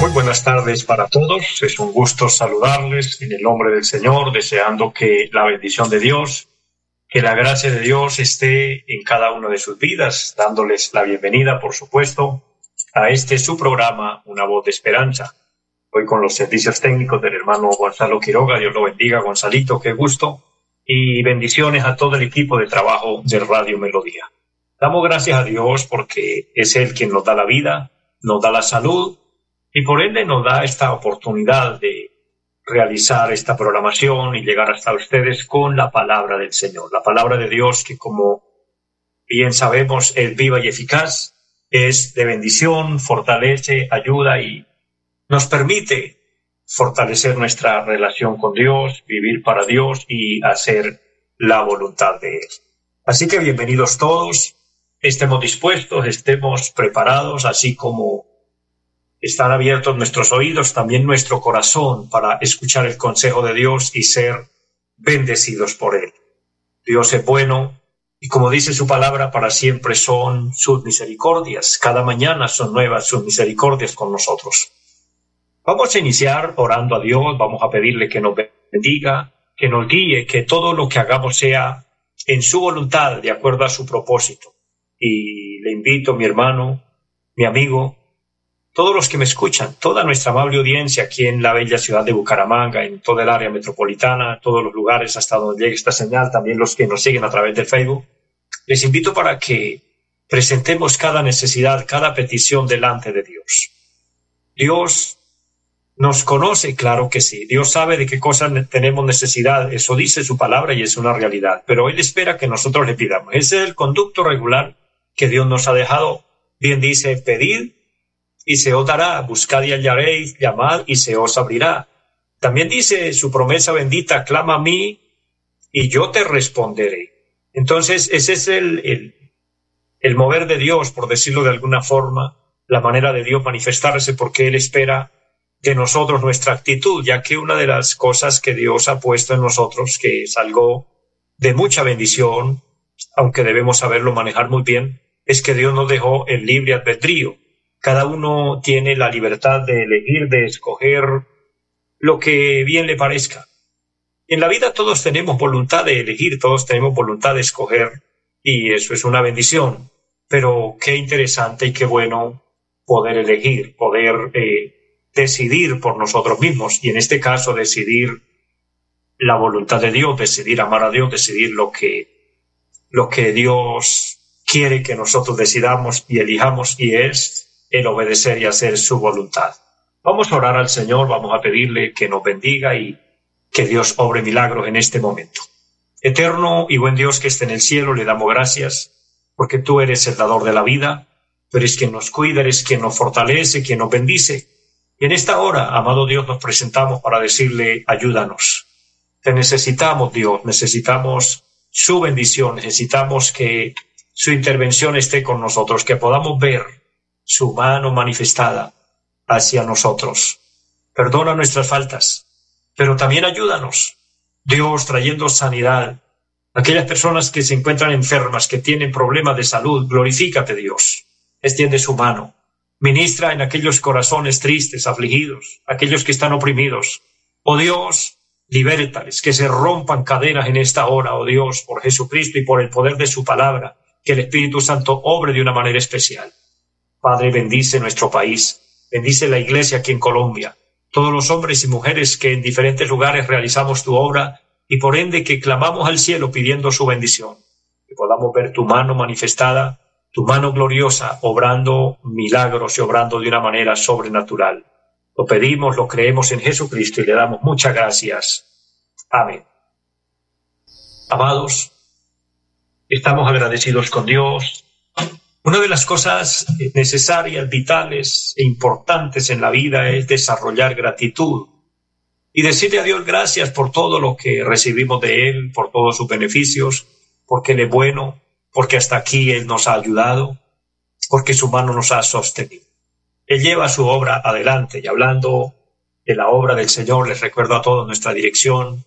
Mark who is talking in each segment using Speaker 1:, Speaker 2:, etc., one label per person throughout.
Speaker 1: Muy buenas tardes para todos. Es un gusto saludarles en el nombre del Señor, deseando que la bendición de Dios, que la gracia de Dios esté en cada una de sus vidas, dándoles la bienvenida, por supuesto, a este su programa, Una voz de esperanza. Hoy con los servicios técnicos del hermano Gonzalo Quiroga. Dios lo bendiga, Gonzalito, qué gusto. Y bendiciones a todo el equipo de trabajo de Radio Melodía. Damos gracias a Dios porque es Él quien nos da la vida, nos da la salud y por ende nos da esta oportunidad de realizar esta programación y llegar hasta ustedes con la palabra del Señor, la palabra de Dios que como bien sabemos es viva y eficaz, es de bendición, fortalece, ayuda y nos permite fortalecer nuestra relación con Dios, vivir para Dios y hacer la voluntad de Él. Así que bienvenidos todos, estemos dispuestos, estemos preparados, así como están abiertos nuestros oídos, también nuestro corazón para escuchar el consejo de Dios y ser bendecidos por Él. Dios es bueno y como dice su palabra, para siempre son sus misericordias. Cada mañana son nuevas sus misericordias con nosotros. Vamos a iniciar orando a Dios, vamos a pedirle que nos bendiga, que nos guíe, que todo lo que hagamos sea en su voluntad, de acuerdo a su propósito. Y le invito, mi hermano, mi amigo, todos los que me escuchan, toda nuestra amable audiencia aquí en la bella ciudad de Bucaramanga, en toda el área metropolitana, todos los lugares hasta donde llegue esta señal, también los que nos siguen a través del Facebook, les invito para que presentemos cada necesidad, cada petición delante de Dios. Dios nos conoce, claro que sí. Dios sabe de qué cosas tenemos necesidad. Eso dice su palabra y es una realidad. Pero Él espera que nosotros le pidamos. Ese es el conducto regular que Dios nos ha dejado. Bien dice, pedir y se os dará, buscad y hallaréis, llamad y se os abrirá. También dice su promesa bendita, clama a mí y yo te responderé. Entonces, ese es el, el, el mover de Dios, por decirlo de alguna forma, la manera de Dios manifestarse, porque Él espera de nosotros nuestra actitud, ya que una de las cosas que Dios ha puesto en nosotros, que es de mucha bendición, aunque debemos saberlo manejar muy bien, es que Dios nos dejó el libre albedrío. Cada uno tiene la libertad de elegir, de escoger lo que bien le parezca. En la vida todos tenemos voluntad de elegir, todos tenemos voluntad de escoger, y eso es una bendición. Pero qué interesante y qué bueno poder elegir, poder eh, decidir por nosotros mismos, y en este caso decidir la voluntad de Dios, decidir amar a Dios, decidir lo que, lo que Dios quiere que nosotros decidamos y elijamos, y es el obedecer y hacer su voluntad. Vamos a orar al Señor, vamos a pedirle que nos bendiga y que Dios obre milagros en este momento. Eterno y buen Dios que esté en el cielo, le damos gracias porque tú eres el dador de la vida, tú eres quien nos cuida, eres quien nos fortalece, quien nos bendice. Y en esta hora, amado Dios, nos presentamos para decirle, ayúdanos. Te necesitamos, Dios, necesitamos su bendición, necesitamos que su intervención esté con nosotros, que podamos ver su mano manifestada hacia nosotros. Perdona nuestras faltas, pero también ayúdanos, Dios, trayendo sanidad. Aquellas personas que se encuentran enfermas, que tienen problemas de salud, glorifícate, Dios. Extiende su mano. Ministra en aquellos corazones tristes, afligidos, aquellos que están oprimidos. Oh Dios, libértales, que se rompan cadenas en esta hora, oh Dios, por Jesucristo y por el poder de su palabra, que el Espíritu Santo obre de una manera especial. Padre, bendice nuestro país, bendice la iglesia aquí en Colombia, todos los hombres y mujeres que en diferentes lugares realizamos tu obra y por ende que clamamos al cielo pidiendo su bendición, que podamos ver tu mano manifestada, tu mano gloriosa, obrando milagros y obrando de una manera sobrenatural. Lo pedimos, lo creemos en Jesucristo y le damos muchas gracias. Amén. Amados, estamos agradecidos con Dios Una de las cosas necesarias, vitales e importantes en la vida es desarrollar gratitud y decirle a Dios gracias por todo lo que recibimos de Él, por todos sus beneficios, porque Él es bueno, porque hasta aquí Él nos ha ayudado, porque su mano nos ha sostenido. Él lleva su obra adelante y hablando de la obra del Señor, les recuerdo a todos nuestra dirección,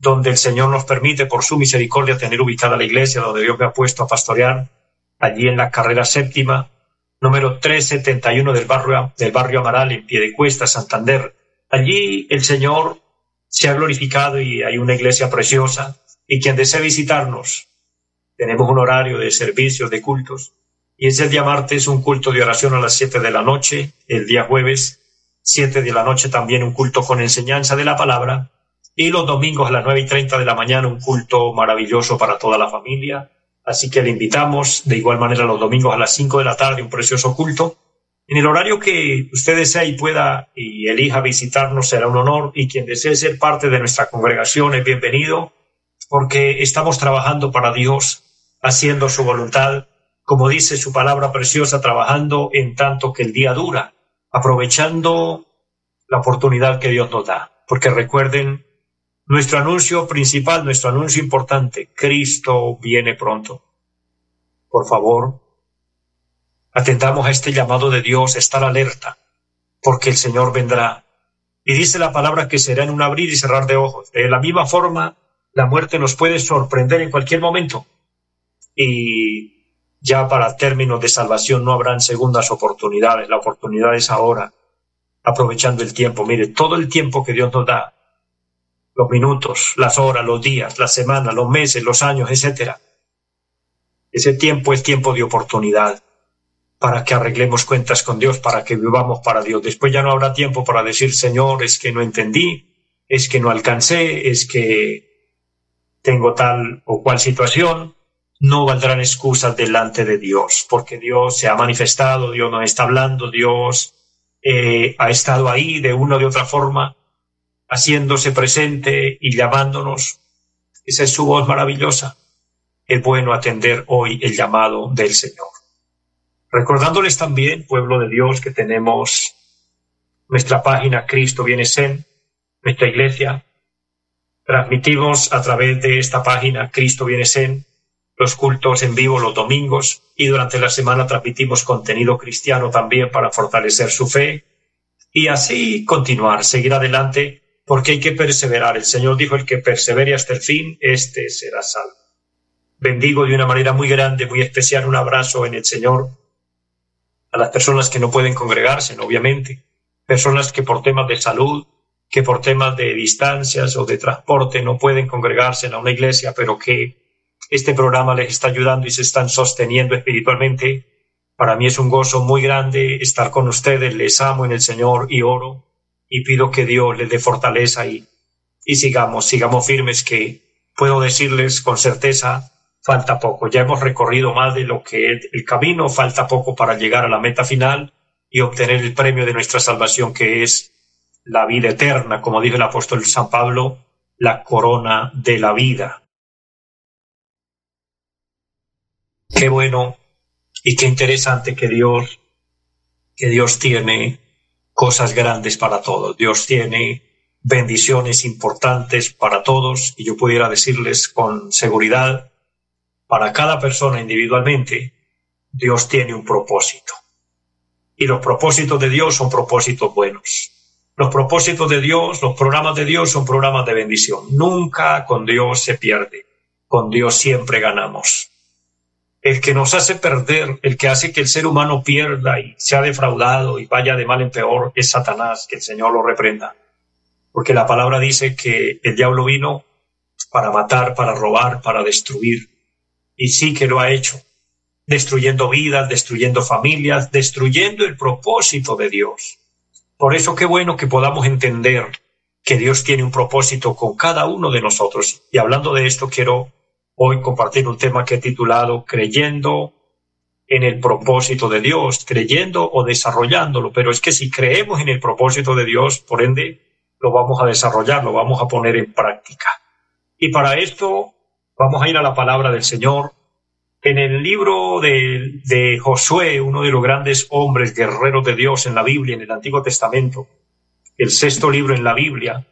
Speaker 1: donde el Señor nos permite por su misericordia tener ubicada la iglesia donde Dios me ha puesto a pastorear allí en la carrera séptima, número 371 del barrio, del barrio Amaral, en Piedecuesta, Santander. Allí el Señor se ha glorificado y hay una iglesia preciosa. Y quien desee visitarnos, tenemos un horario de servicios, de cultos. Y es el día martes un culto de oración a las 7 de la noche, el día jueves 7 de la noche también un culto con enseñanza de la palabra y los domingos a las 9 y 30 de la mañana un culto maravilloso para toda la familia Así que le invitamos de igual manera los domingos a las 5 de la tarde, un precioso culto. En el horario que usted desea y pueda y elija visitarnos será un honor y quien desee ser parte de nuestra congregación es bienvenido porque estamos trabajando para Dios, haciendo su voluntad, como dice su palabra preciosa, trabajando en tanto que el día dura, aprovechando la oportunidad que Dios nos da. Porque recuerden, nuestro anuncio principal, nuestro anuncio importante, Cristo viene pronto. Por favor, atendamos a este llamado de Dios, estar alerta, porque el Señor vendrá. Y dice la palabra que será en un abrir y cerrar de ojos. De la misma forma, la muerte nos puede sorprender en cualquier momento. Y ya para términos de salvación no habrán segundas oportunidades. La oportunidad es ahora, aprovechando el tiempo. Mire, todo el tiempo que Dios nos da los minutos, las horas, los días, las semanas, los meses, los años, etcétera. Ese tiempo es tiempo de oportunidad para que arreglemos cuentas con Dios, para que vivamos para Dios. Después ya no habrá tiempo para decir, Señor, es que no entendí, es que no alcancé, es que tengo tal o cual situación. No valdrán excusas delante de Dios, porque Dios se ha manifestado, Dios nos está hablando, Dios eh, ha estado ahí de una o de otra forma haciéndose presente y llamándonos. Esa es su voz maravillosa. Es bueno atender hoy el llamado del Señor. Recordándoles también, pueblo de Dios, que tenemos nuestra página Cristo viene en nuestra iglesia. Transmitimos a través de esta página Cristo viene en los cultos en vivo los domingos y durante la semana transmitimos contenido cristiano también para fortalecer su fe y así continuar, seguir adelante porque hay que perseverar. El Señor dijo, el que persevere hasta el fin, éste será salvo. Bendigo de una manera muy grande, muy especial, un abrazo en el Señor a las personas que no pueden congregarse, obviamente, personas que por temas de salud, que por temas de distancias o de transporte no pueden congregarse en una iglesia, pero que este programa les está ayudando y se están sosteniendo espiritualmente. Para mí es un gozo muy grande estar con ustedes, les amo en el Señor y oro y pido que Dios les dé fortaleza y, sigamos, sigamos firmes que puedo decirles con certeza, falta poco. Ya hemos recorrido más de lo que es el camino, falta poco para llegar a la meta final y obtener el premio de nuestra salvación que es la vida eterna, como dijo el apóstol San Pablo, la corona de la vida. Qué bueno y qué interesante que Dios, que Dios tiene cosas grandes para todos. Dios tiene bendiciones importantes para todos y yo pudiera decirles con seguridad, para cada persona individualmente, Dios tiene un propósito. Y los propósitos de Dios son propósitos buenos. Los propósitos de Dios, los programas de Dios son programas de bendición. Nunca con Dios se pierde. Con Dios siempre ganamos el que nos hace perder, el que hace que el ser humano pierda y sea defraudado y vaya de mal en peor es Satanás, que el Señor lo reprenda. Porque la palabra dice que el diablo vino para matar, para robar, para destruir. Y sí que lo ha hecho, destruyendo vidas, destruyendo familias, destruyendo el propósito de Dios. Por eso qué bueno que podamos entender que Dios tiene un propósito con cada uno de nosotros. Y hablando de esto, quiero hoy compartir un tema que he titulado Creyendo en el propósito de Dios, creyendo o desarrollándolo. Pero es que si creemos en el propósito de Dios, por ende, lo vamos a desarrollar, lo vamos a poner en práctica. Y para esto vamos a ir a la palabra del Señor. En el libro de, de Josué, uno de los grandes hombres guerreros de Dios en la Biblia, en el Antiguo Testamento, el sexto libro en la Biblia,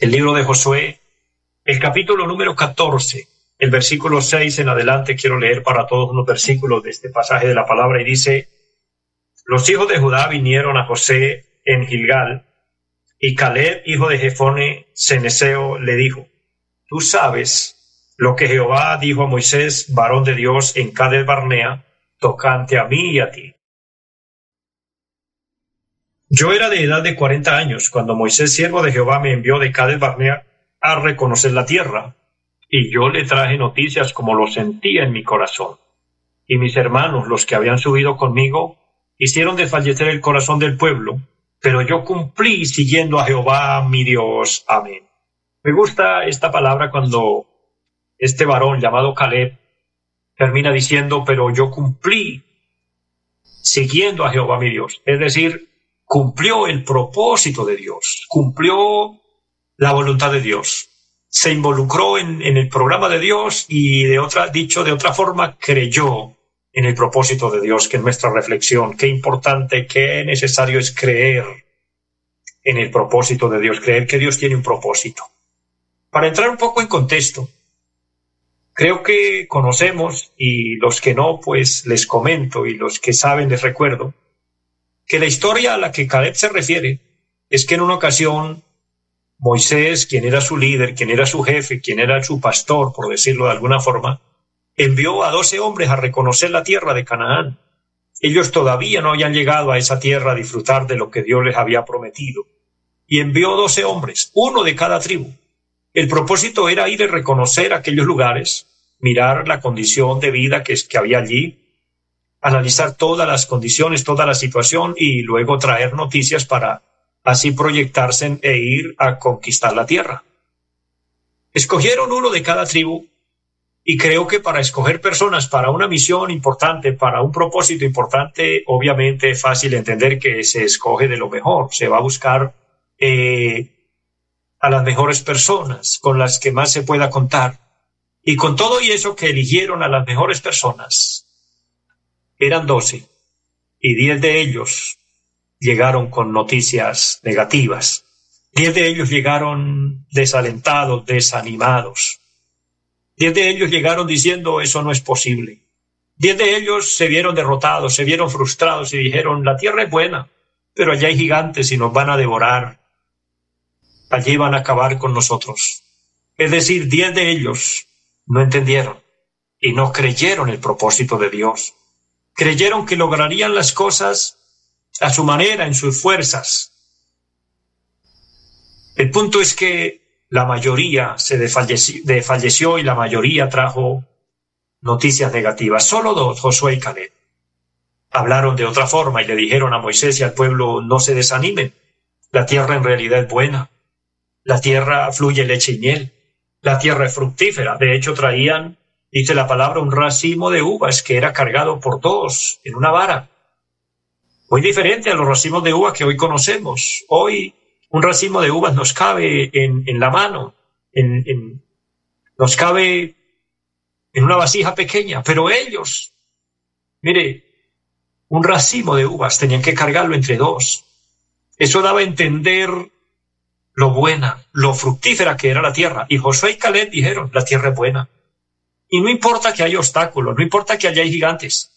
Speaker 1: el libro de Josué, el capítulo número 14, el versículo 6 en adelante, quiero leer para todos unos versículos de este pasaje de la palabra y dice, los hijos de Judá vinieron a José en Gilgal, y Caleb, hijo de Jefone, Ceneseo, le dijo, tú sabes lo que Jehová dijo a Moisés, varón de Dios, en Cades Barnea, tocante a mí y a ti. Yo era de edad de cuarenta años cuando Moisés, siervo de Jehová, me envió de Cades Barnea a reconocer la tierra, y yo le traje noticias como lo sentía en mi corazón. Y mis hermanos, los que habían subido conmigo, hicieron desfallecer el corazón del pueblo, pero yo cumplí siguiendo a Jehová mi Dios. Amén. Me gusta esta palabra cuando este varón llamado Caleb termina diciendo, pero yo cumplí siguiendo a Jehová mi Dios. Es decir, cumplió el propósito de Dios, cumplió la voluntad de Dios, se involucró en, el programa de Dios y de otra, dicho de otra forma, creyó en el propósito de Dios, que es nuestra reflexión. Qué importante, qué necesario es creer en el propósito de Dios, creer que Dios tiene un propósito. Para entrar un poco en contexto, creo que conocemos, y los que no, pues les comento, y los que saben les recuerdo, que la historia a la que Caleb se refiere es que en una ocasión Moisés, quien era su líder, quien era su jefe, quien era su pastor, por decirlo de alguna forma, envió a doce hombres a reconocer la tierra de Canaán. Ellos todavía no habían llegado a esa tierra a disfrutar de lo que Dios les había prometido. Y envió doce hombres, uno de cada tribu. El propósito era ir a reconocer aquellos lugares, mirar la condición de vida que, que había allí, analizar todas las condiciones, toda la situación y luego traer noticias para así proyectarse e ir a conquistar la tierra. Escogieron uno de cada tribu y creo que para escoger personas para una misión importante, para un propósito importante, obviamente es fácil entender que se escoge de lo mejor, se va a buscar eh, a las mejores personas con las que más se pueda contar. Y con todo y eso que eligieron a las mejores personas, eran doce, y diez de ellos llegaron con noticias negativas. Diez de ellos llegaron desalentados, desanimados Diez de ellos llegaron diciendo eso no es posible. Diez de ellos se vieron derrotados, se vieron frustrados y dijeron la tierra es buena, pero allá hay gigantes y nos van a devorar. Allí van a acabar con nosotros. Es decir, diez de ellos no entendieron y no creyeron el propósito de Dios. Creyeron que lograrían las cosas a su manera, en sus fuerzas. El punto es que la mayoría se desfalleció, y la mayoría trajo noticias negativas. Solo dos, Josué y Caleb, hablaron de otra forma y le dijeron a Moisés y al pueblo, no se desanimen, la tierra en realidad es buena, la tierra fluye leche y miel, la tierra es fructífera. De hecho, traían, dice la palabra, un racimo de uvas que era cargado por dos en una vara. Muy diferente a los racimos de uvas que hoy conocemos. Hoy un racimo de uvas nos cabe en, la mano, nos cabe en una vasija pequeña, pero ellos, mire, un racimo de uvas tenían que cargarlo entre dos. Eso daba a entender lo buena, lo fructífera que era la tierra. Y Josué y Caleb dijeron, la tierra es buena. Y no importa que haya obstáculos, no importa que haya gigantes,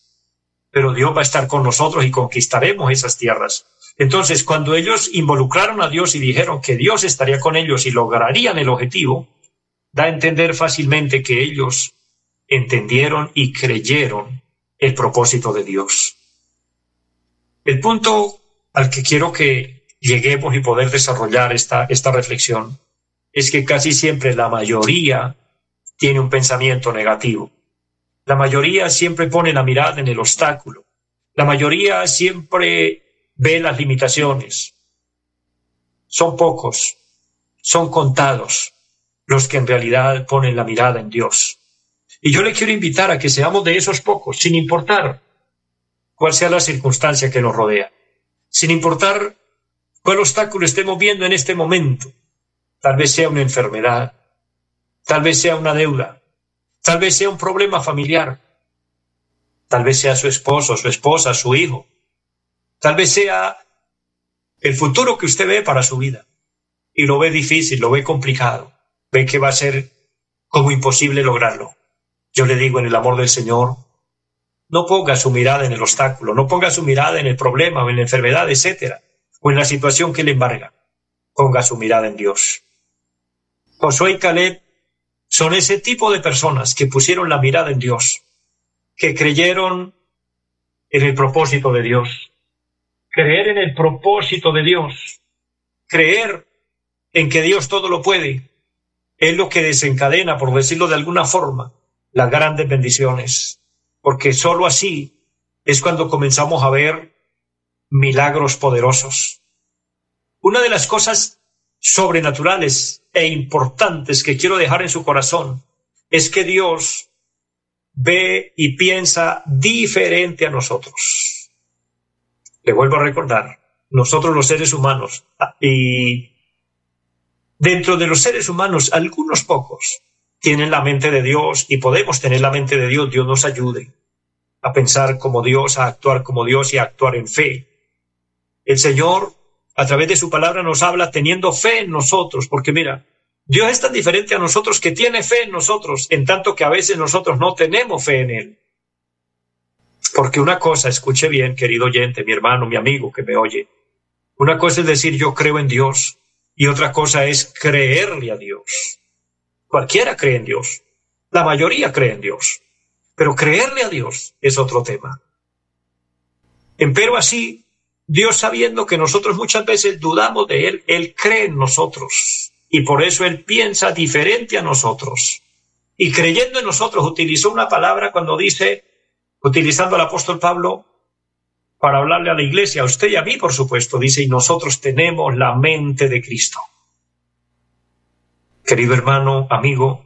Speaker 1: pero Dios va a estar con nosotros y conquistaremos esas tierras. Entonces, cuando ellos involucraron a Dios y dijeron que Dios estaría con ellos y lograrían el objetivo, da a entender fácilmente que ellos entendieron y creyeron el propósito de Dios. El punto al que quiero que lleguemos y poder desarrollar esta, esta reflexión es que casi siempre la mayoría tiene un pensamiento negativo. La mayoría siempre pone la mirada en el obstáculo. La mayoría siempre ve las limitaciones. Son pocos, son contados los que en realidad ponen la mirada en Dios. Y yo le quiero invitar a que seamos de esos pocos, sin importar cuál sea la circunstancia que nos rodea, sin importar cuál obstáculo estemos viendo en este momento. Tal vez sea una enfermedad, tal vez sea una deuda, Tal vez sea un problema familiar. Tal vez sea su esposo, su esposa, su hijo. Tal vez sea el futuro que usted ve para su vida. Y lo ve difícil, lo ve complicado. Ve que va a ser como imposible lograrlo. Yo le digo en el amor del Señor, no ponga su mirada en el obstáculo, no ponga su mirada en el problema o en la enfermedad, etcétera, o en la situación que le embarga. Ponga su mirada en Dios. Josué y Caleb son ese tipo de personas que pusieron la mirada en Dios, que creyeron en el propósito de Dios. Creer en el propósito de Dios. Creer en que Dios todo lo puede. Es lo que desencadena, por decirlo de alguna forma, las grandes bendiciones. Porque sólo así es cuando comenzamos a ver milagros poderosos. Una de las cosas sobrenaturales e importantes que quiero dejar en su corazón es que Dios ve y piensa diferente a nosotros. Le vuelvo a recordar, nosotros los seres humanos, y dentro de los seres humanos, algunos pocos tienen la mente de Dios y podemos tener la mente de Dios, Dios nos ayude a pensar como Dios, a actuar como Dios y a actuar en fe. El Señor a través de su palabra nos habla teniendo fe en nosotros, porque mira, Dios es tan diferente a nosotros que tiene fe en nosotros, en tanto que a veces nosotros no tenemos fe en Él. Porque una cosa, escuche bien, querido oyente, mi hermano, mi amigo que me oye, una cosa es decir yo creo en Dios y otra cosa es creerle a Dios. Cualquiera cree en Dios, la mayoría cree en Dios, pero creerle a Dios es otro tema. Empero así, Dios sabiendo que nosotros muchas veces dudamos de Él, Él cree en nosotros y por eso Él piensa diferente a nosotros. Y creyendo en nosotros, utilizó una palabra cuando dice, utilizando al apóstol Pablo, para hablarle a la iglesia, a usted y a mí, por supuesto, dice, y nosotros tenemos la mente de Cristo. Querido hermano, amigo,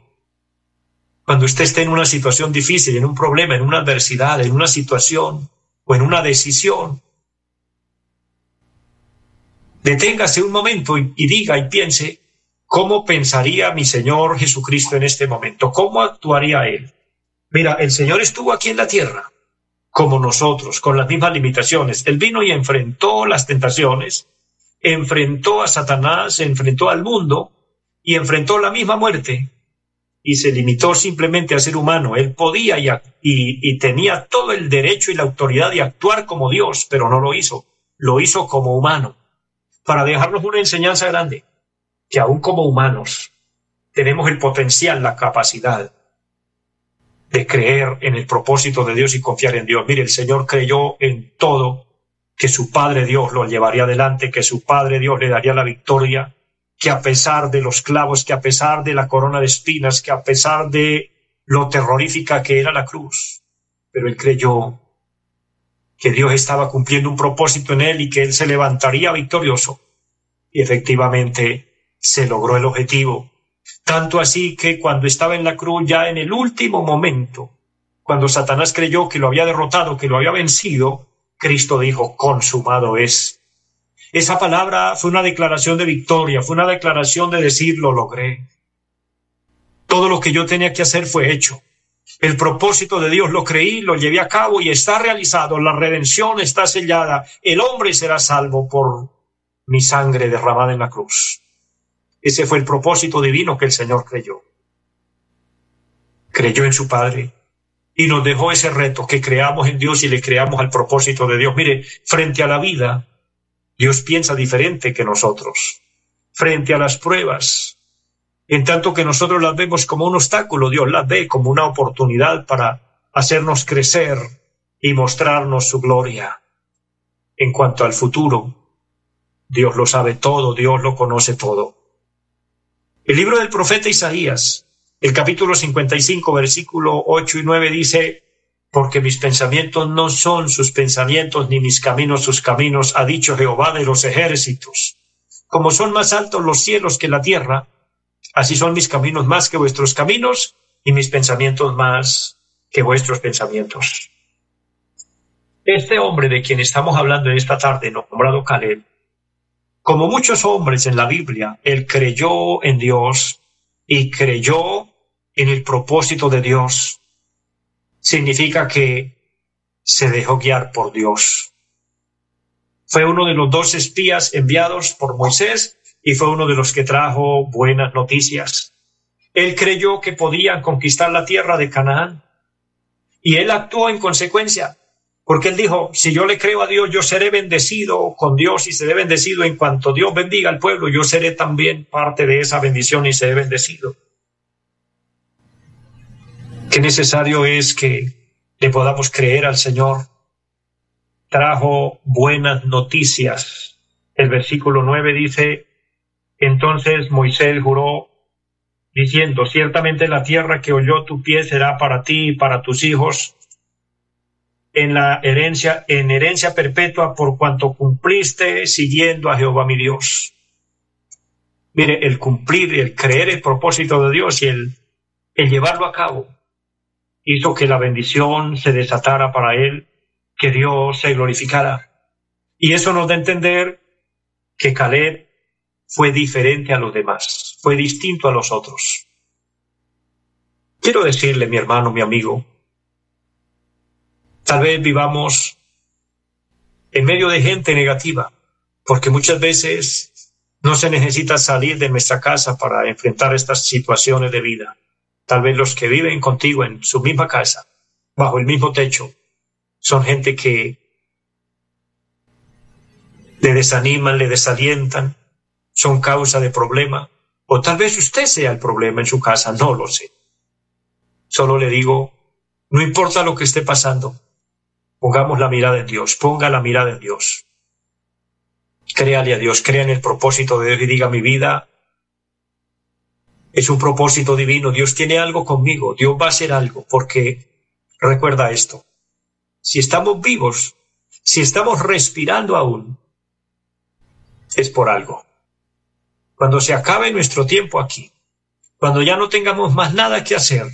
Speaker 1: cuando usted esté en una situación difícil, en un problema, en una adversidad, en una situación o en una decisión, Deténgase un momento y, diga y piense cómo pensaría mi Señor Jesucristo en este momento, cómo actuaría Él. Mira, el Señor estuvo aquí en la tierra, como nosotros, con las mismas limitaciones. Él vino y enfrentó las tentaciones, enfrentó a Satanás, enfrentó al mundo y enfrentó la misma muerte y se limitó simplemente a ser humano. Él podía y, y, tenía todo el derecho y la autoridad de actuar como Dios, pero no lo hizo. Lo hizo como humano para dejarnos una enseñanza grande, que aún como humanos tenemos el potencial, la capacidad de creer en el propósito de Dios y confiar en Dios. Mire, el Señor creyó en todo, que su Padre Dios lo llevaría adelante, que su Padre Dios le daría la victoria, que a pesar de los clavos, que a pesar de la corona de espinas, que a pesar de lo terrorífica que era la cruz, pero él creyó que Dios estaba cumpliendo un propósito en él y que él se levantaría victorioso. Y efectivamente se logró el objetivo. Tanto así que cuando estaba en la cruz, ya en el último momento, cuando Satanás creyó que lo había derrotado, que lo había vencido, Cristo dijo, consumado es. Esa palabra fue una declaración de victoria, fue una declaración de decir, lo logré. Todo lo que yo tenía que hacer fue hecho. El propósito de Dios lo creí, lo llevé a cabo y está realizado. La redención está sellada. El hombre será salvo por mi sangre derramada en la cruz. Ese fue el propósito divino que el Señor creyó. Creyó en su Padre y nos dejó ese reto que creamos en Dios y le creamos al propósito de Dios. Mire, frente a la vida, Dios piensa diferente que nosotros. Frente a las pruebas, en tanto que nosotros las vemos como un obstáculo, Dios las ve como una oportunidad para hacernos crecer y mostrarnos su gloria. En cuanto al futuro, Dios lo sabe todo, Dios lo conoce todo. El libro del profeta Isaías, el capítulo 55, versículo 8 y 9 dice, porque mis pensamientos no son sus pensamientos, ni mis caminos sus caminos, ha dicho Jehová de los ejércitos. Como son más altos los cielos que la tierra, Así son mis caminos más que vuestros caminos y mis pensamientos más que vuestros pensamientos. Este hombre de quien estamos hablando en esta tarde, nombrado Caleb, como muchos hombres en la Biblia, él creyó en Dios y creyó en el propósito de Dios significa que se dejó guiar por Dios. Fue uno de los dos espías enviados por Moisés y fue uno de los que trajo buenas noticias. Él creyó que podían conquistar la tierra de Canaán y él actuó en consecuencia, porque él dijo, si yo le creo a Dios, yo seré bendecido con Dios y seré bendecido en cuanto Dios bendiga al pueblo, yo seré también parte de esa bendición y seré bendecido. Qué necesario es que le podamos creer al Señor. Trajo buenas noticias. El versículo 9 dice, entonces Moisés juró diciendo, ciertamente la tierra que oyó tu pie será para ti y para tus hijos en la herencia, en herencia perpetua por cuanto cumpliste siguiendo a Jehová mi Dios. Mire, el cumplir, el creer el propósito de Dios y el, el llevarlo a cabo hizo que la bendición se desatara para él, que Dios se glorificara. Y eso nos da a entender que Caleb fue diferente a los demás, fue distinto a los otros. Quiero decirle, mi hermano, mi amigo, tal vez vivamos en medio de gente negativa, porque muchas veces no se necesita salir de nuestra casa para enfrentar estas situaciones de vida. Tal vez los que viven contigo en su misma casa, bajo el mismo techo, son gente que le desaniman, le desalientan, son causa de problema, o tal vez usted sea el problema en su casa, no lo sé. Solo le digo, no importa lo que esté pasando, pongamos la mirada en Dios, ponga la mirada en Dios. Créale a Dios, crea en el propósito de Dios y diga mi vida es un propósito divino, Dios tiene algo conmigo, Dios va a hacer algo, porque recuerda esto, si estamos vivos, si estamos respirando aún, es por algo. Cuando se acabe nuestro tiempo aquí, cuando ya no tengamos más nada que hacer,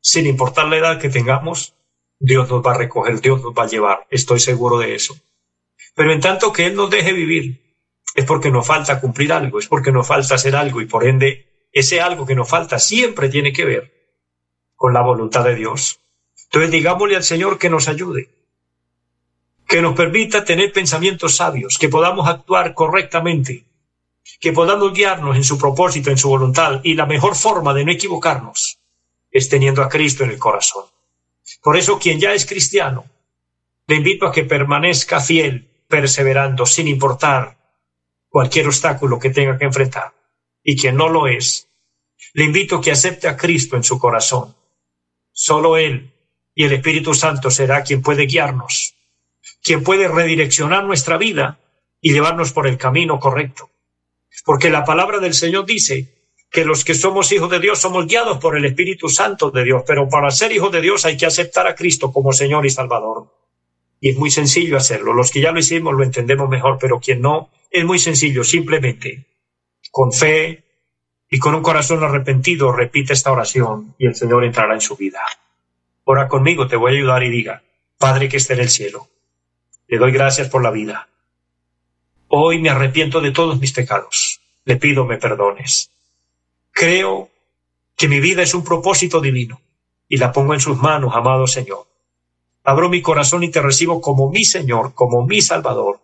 Speaker 1: sin importar la edad que tengamos, Dios nos va a recoger, Dios nos va a llevar, estoy seguro de eso. Pero en tanto que Él nos deje vivir, es porque nos falta cumplir algo, es porque nos falta hacer algo y por ende ese algo que nos falta siempre tiene que ver con la voluntad de Dios. Entonces digámosle al Señor que nos ayude, que nos permita tener pensamientos sabios, que podamos actuar correctamente, que podamos guiarnos en su propósito, en su voluntad, y la mejor forma de no equivocarnos es teniendo a Cristo en el corazón. Por eso quien ya es cristiano, le invito a que permanezca fiel, perseverando, sin importar cualquier obstáculo que tenga que enfrentar. Y quien no lo es, le invito a que acepte a Cristo en su corazón. Solo Él y el Espíritu Santo será quien puede guiarnos, quien puede redireccionar nuestra vida y llevarnos por el camino correcto. Porque la palabra del Señor dice que los que somos hijos de Dios somos guiados por el Espíritu Santo de Dios, pero para ser hijos de Dios hay que aceptar a Cristo como Señor y Salvador. Y es muy sencillo hacerlo. Los que ya lo hicimos lo entendemos mejor, pero quien no, es muy sencillo. Simplemente, con fe y con un corazón arrepentido, repite esta oración y el Señor entrará en su vida. Ora conmigo, te voy a ayudar y diga, Padre que esté en el cielo, le doy gracias por la vida. Hoy me arrepiento de todos mis pecados. Le pido me perdones. Creo que mi vida es un propósito divino y la pongo en sus manos, amado Señor. Abro mi corazón y te recibo como mi Señor, como mi Salvador.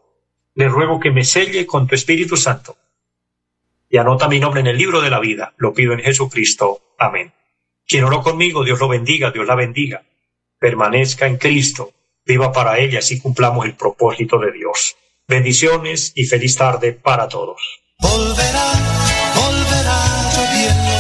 Speaker 1: Le ruego que me selle con tu Espíritu Santo y anota mi nombre en el libro de la vida. Lo pido en Jesucristo. Amén. Quien oró conmigo, Dios lo bendiga, Dios la bendiga. Permanezca en Cristo, viva para ella, así cumplamos el propósito de Dios. Bendiciones y feliz tarde para todos.